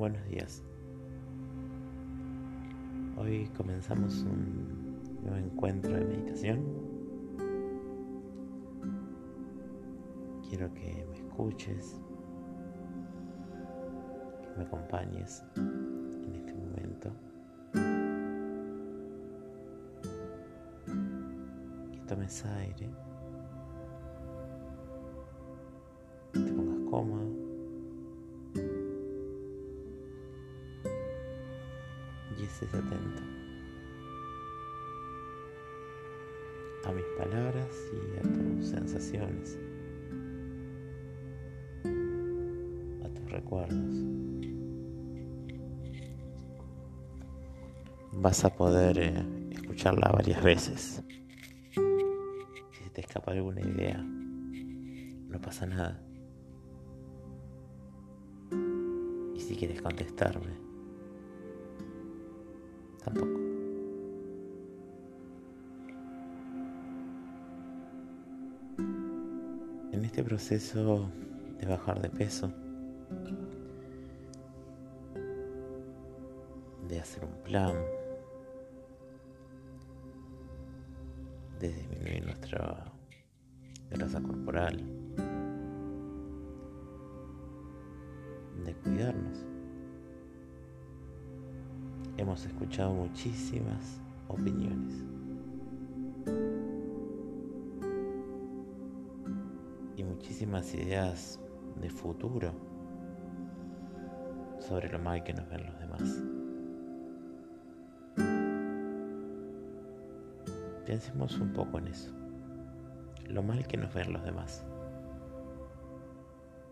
Buenos días. Hoy comenzamos un nuevo encuentro de meditación. Quiero que me escuches, que me acompañes en este momento. Que tomes aire. Recuerdos. Vas a poder eh, escucharla varias veces. Si te escapa alguna idea, no pasa nada. Y si quieres contestarme, tampoco. En este proceso de bajar de peso, de hacer un plan, de disminuir nuestra grasa corporal, de cuidarnos hemos escuchado muchísimas opiniones. Y muchísimas ideas de futuro sobre lo mal que nos ven los demás. Pensemos un poco en eso. Lo mal que nos ven los demás.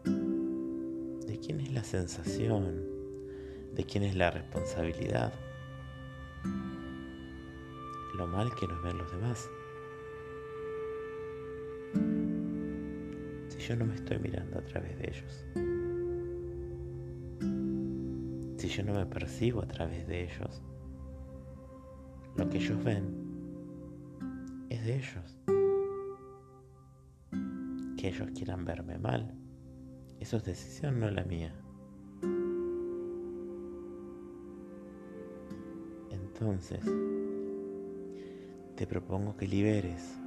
¿De quién es la sensación? de quién es la responsabilidad. Lo mal que nos ven los demás. Si yo no me estoy mirando a través de ellos. Si yo no me percibo a través de ellos. Lo que ellos ven es de ellos. Que ellos quieran verme mal. Eso es decisión, no la mía. Entonces, te propongo que liberes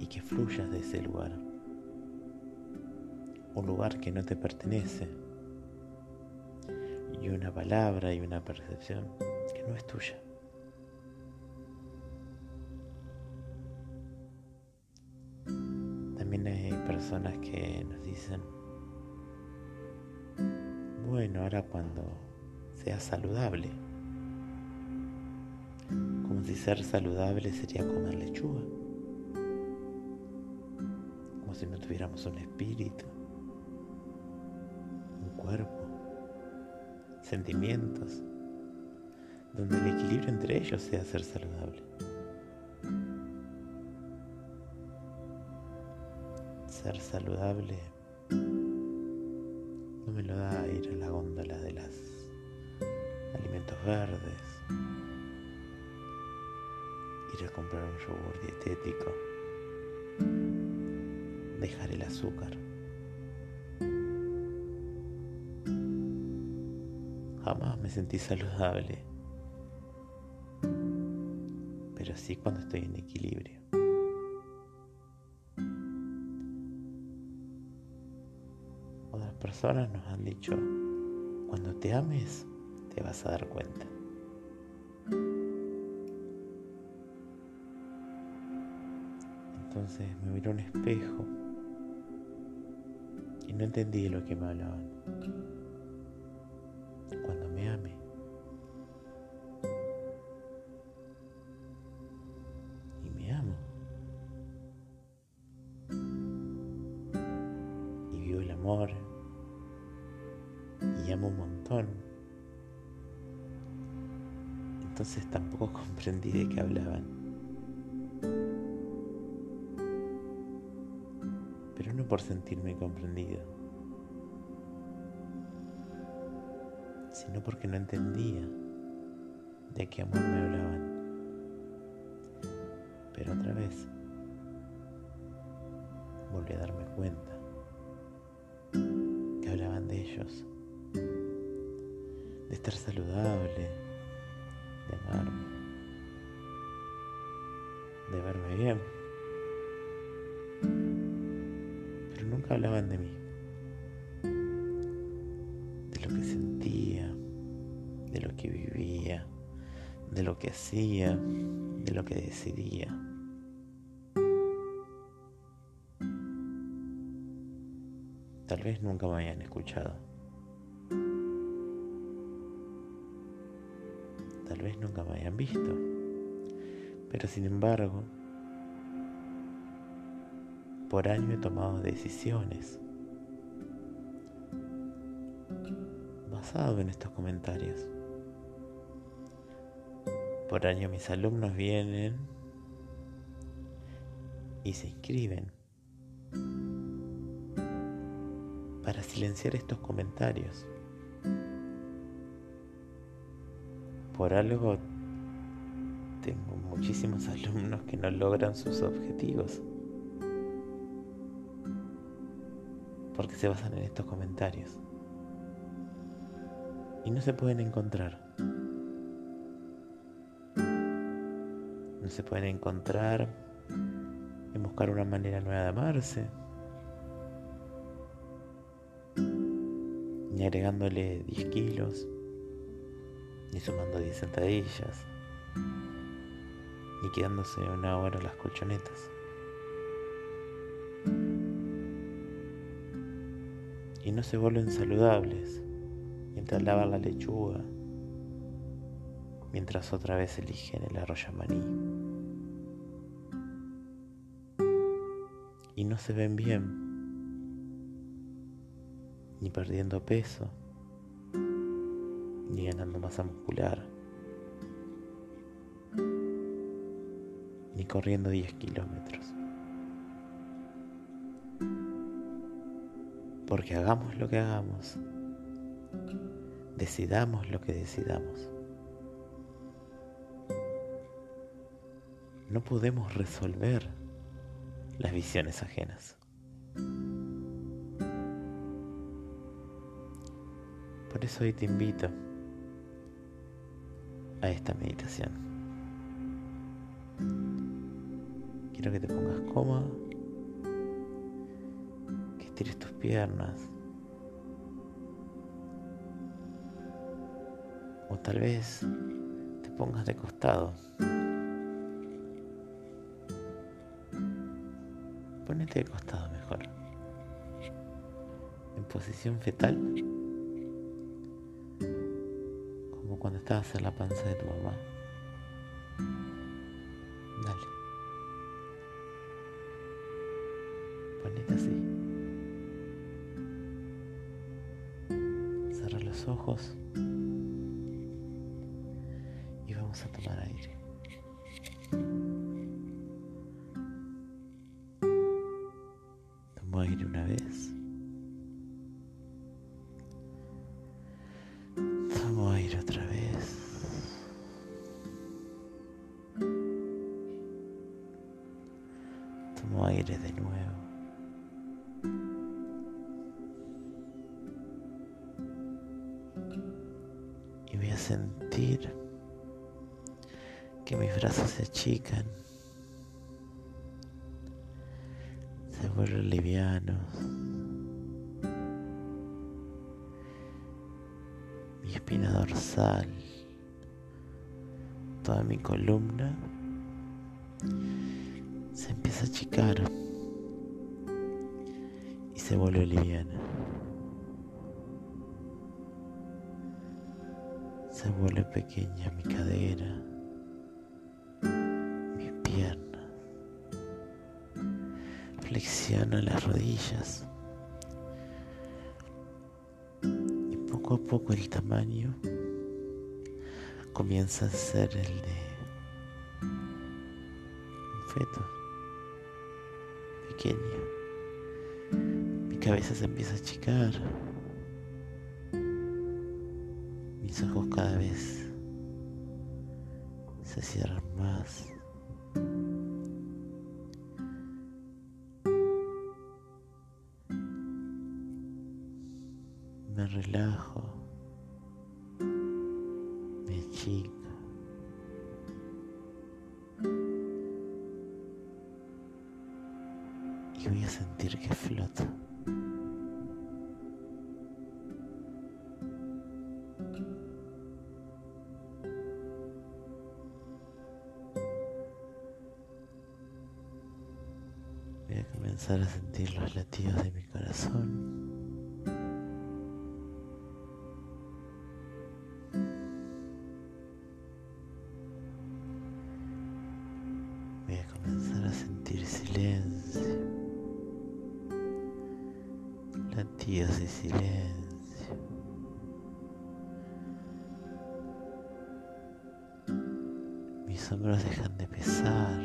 y que fluyas de ese lugar. Un lugar que no te pertenece. Y una palabra y una percepción que no es tuya. También hay personas que nos dicen, bueno, ahora cuando sea saludable, como si ser saludable sería comer lechuga, como si no tuviéramos un espíritu, un cuerpo, sentimientos, donde el equilibrio entre ellos sea ser saludable. Ser saludable no me lo da ir a la góndola de los alimentos verdes ir a comprar un yogur dietético, dejar el azúcar. Jamás me sentí saludable, pero sí cuando estoy en equilibrio. Otras personas nos han dicho, cuando te ames, te vas a dar cuenta. Entonces me miré un espejo y no entendí lo que me hablaban. Y vivo el amor. Y amo un montón. Entonces tampoco comprendí de qué hablaban. pero no por sentirme comprendido, sino porque no entendía de qué amor me hablaban. Pero otra vez volví a darme cuenta hablaban de ellos de estar saludable, de amarme, de verme bien. Pero nunca hablaban de mí, de lo que sentía, de lo que vivía, de lo que hacía, de lo que decidía. Tal vez nunca me hayan escuchado. Tal vez nunca me hayan visto. Pero sin embargo, por año he tomado decisiones basado en estos comentarios. Por año mis alumnos vienen y se inscriben para silenciar estos comentarios. Por algo tengo muchísimos alumnos que no logran sus objetivos. Porque se basan en estos comentarios. Y no se pueden encontrar. No se pueden encontrar en buscar una manera nueva de amarse ni agregándole 10 kilos, ni sumando 10 sentadillas, ni quedándose una hora las colchonetas. Y no se vuelven saludables mientras lavan la lechuga, mientras otra vez eligen el arroyo maní. Y no se ven bien ni perdiendo peso, ni ganando masa muscular, ni corriendo 10 kilómetros. Porque hagamos lo que hagamos, decidamos lo que decidamos. No podemos resolver las visiones ajenas. Por eso hoy te invito a esta meditación. Quiero que te pongas cómodo, que estires tus piernas. O tal vez te pongas de costado. Ponete de costado mejor. En posición fetal. Estabas en la panza de tu mamá. Dale. Ponete así. Cerra los ojos y vamos a tomar aire. Que mis brazos se achican, se vuelven livianos. Mi espina dorsal, toda mi columna se empieza a achicar y se vuelve liviana. Se vuelve pequeña mi cadera, Flexiona las rodillas. Y poco a poco el tamaño comienza a ser el de un feto pequeño. Mi cabeza se empieza a achicar. Mis ojos cada vez se cierran más. días de silencio. Mis hombros dejan de pesar.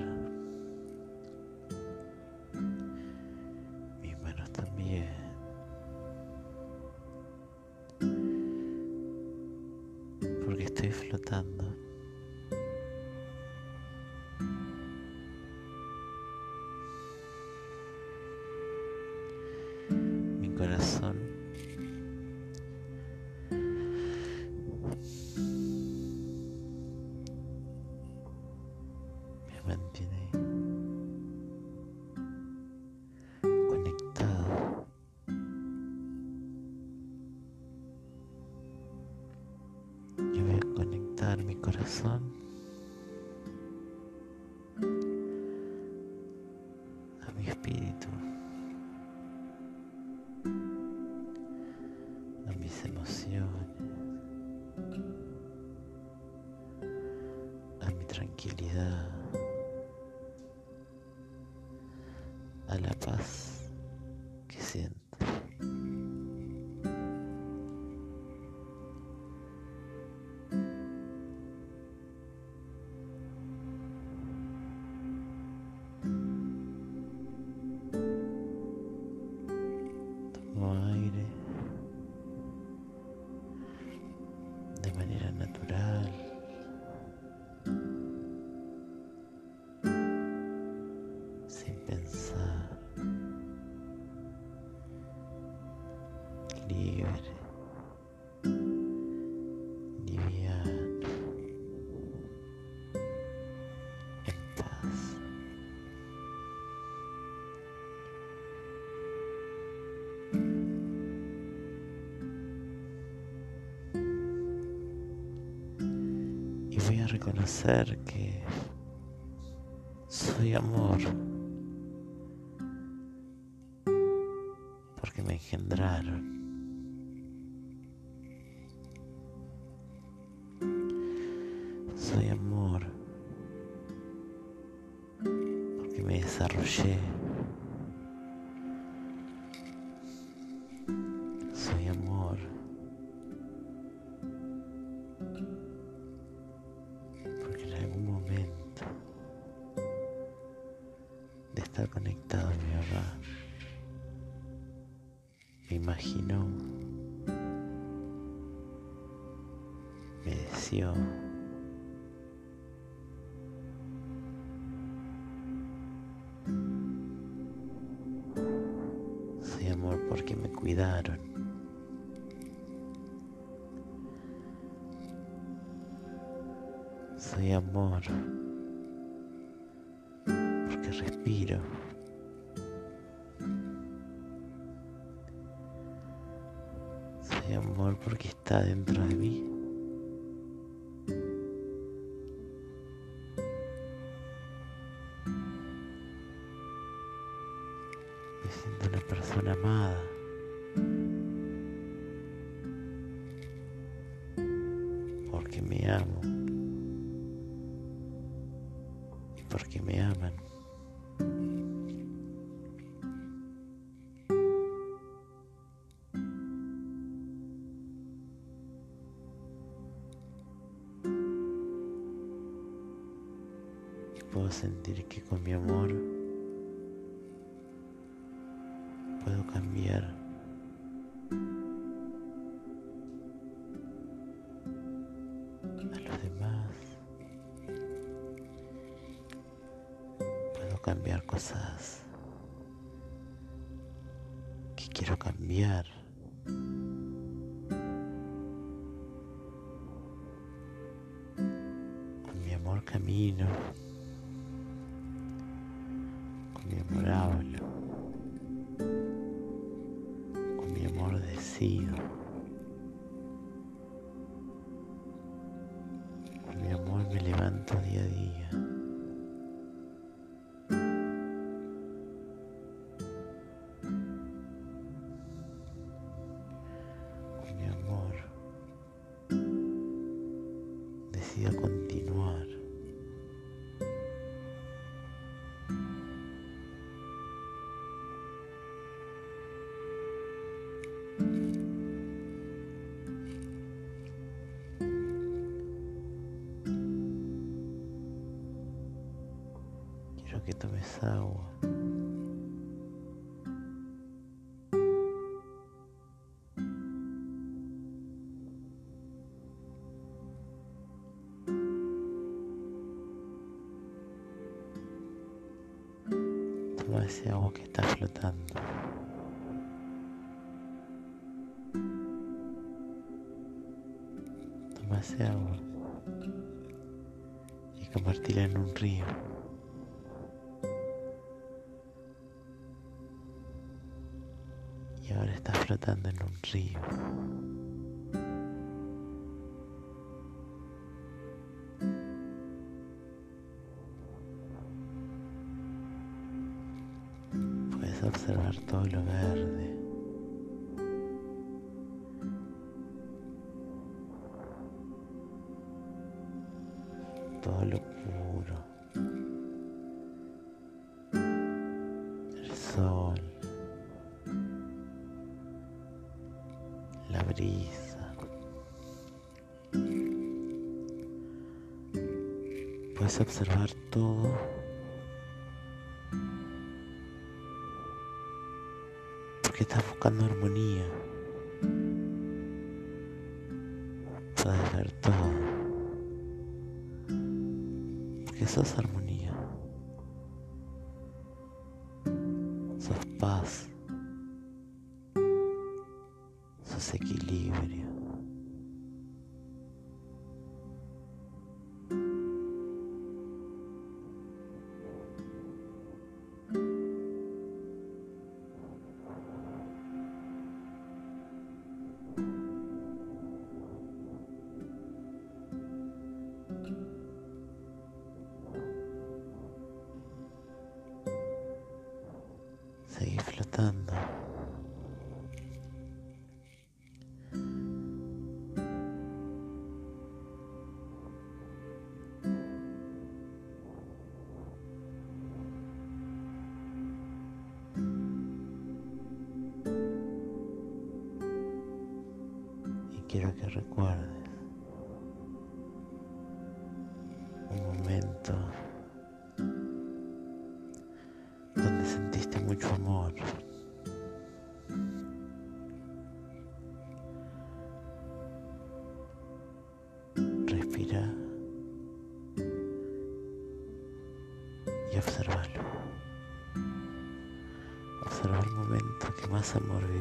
que dia. voy a reconocer que soy amor. Porque me engendraron. Soy amor porque me cuidaron. Soy amor porque respiro. Soy amor porque está dentro de mí. porque me amo y porque me aman. Camino. Con mi amor hablo. Con mi amor decido. Quiero que río. observar todo lo verde. Todo lo Observar todo porque estás buscando armonía. Puedes ver todo. Porque sos armonía. Quiero que recuerdes un momento mucho amor. Respira y observalo. Observa el momento que más amor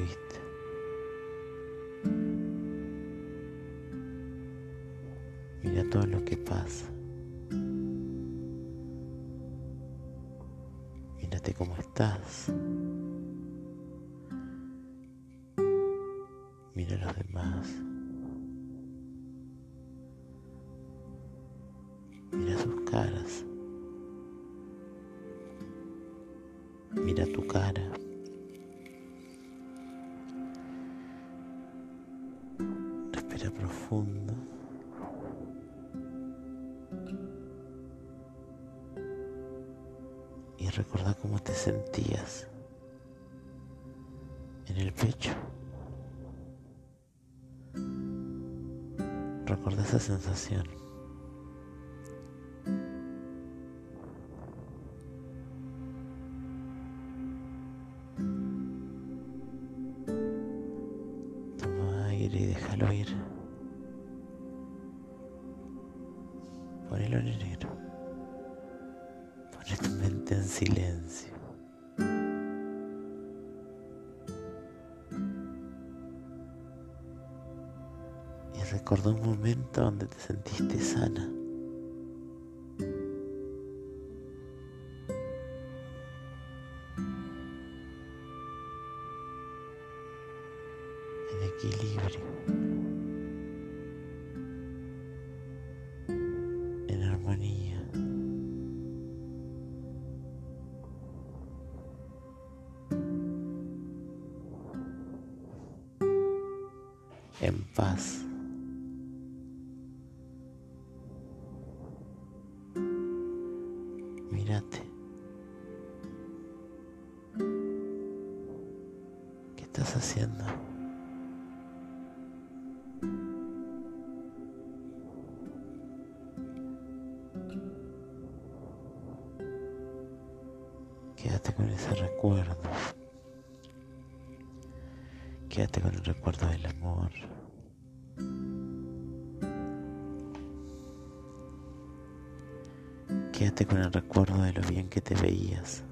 Mira tu cara. Respira profundo. y recordar cómo te sentías en el pecho. Recuerda esa sensación. Déjalo ir. Ponelo en negro tu mente en silencio. Y recordó un momento donde te sentiste sana. En paz. Quédate con el recuerdo de lo bien que te veías.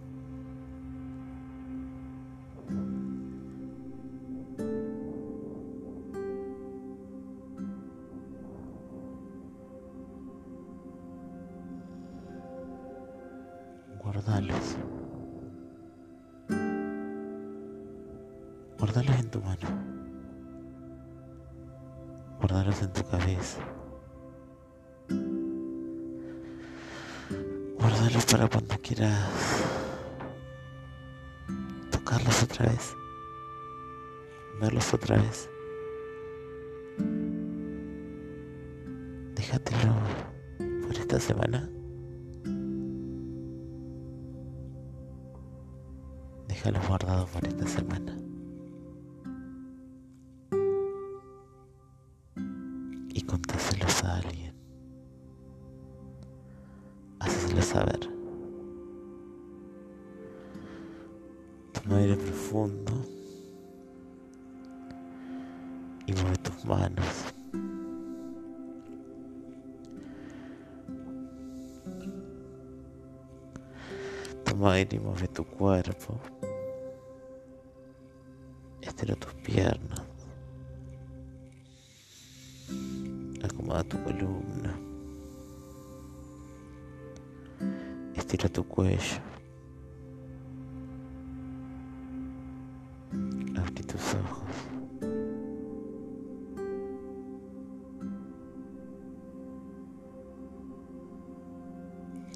Déjalos guardados por esta semana. Y contáselos a alguien. Haceselo saber. Toma aire profundo. Y mueve tus manos. Toma aire y mueve tu cuerpo. Piernas. Acomoda tu columna. Estira tu cuello. Abrí tus ojos.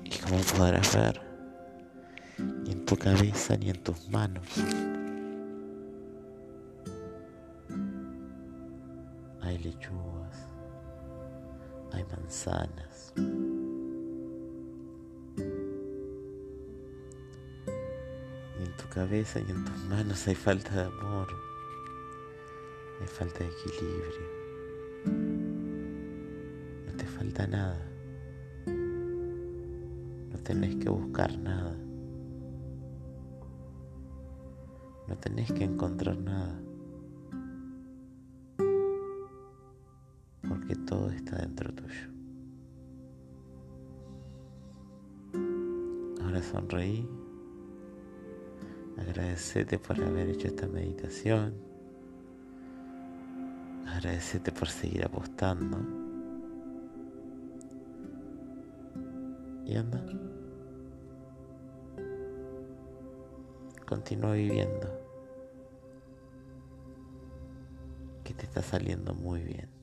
Y como podrás ver, ni en tu cabeza ni en tus manos hay manzanas. Ni en tu cabeza ni en tus manos hay falta de amor, hay falta de equilibrio. No te falta nada. No tenés que buscar nada. No tenés que encontrar nada. Porque todo está dentro tuyo. Ahora sonreí. Agradecete por haber hecho esta meditación. Agradecete por seguir apostando. Y anda. Continúa viviendo. Que te está saliendo muy bien.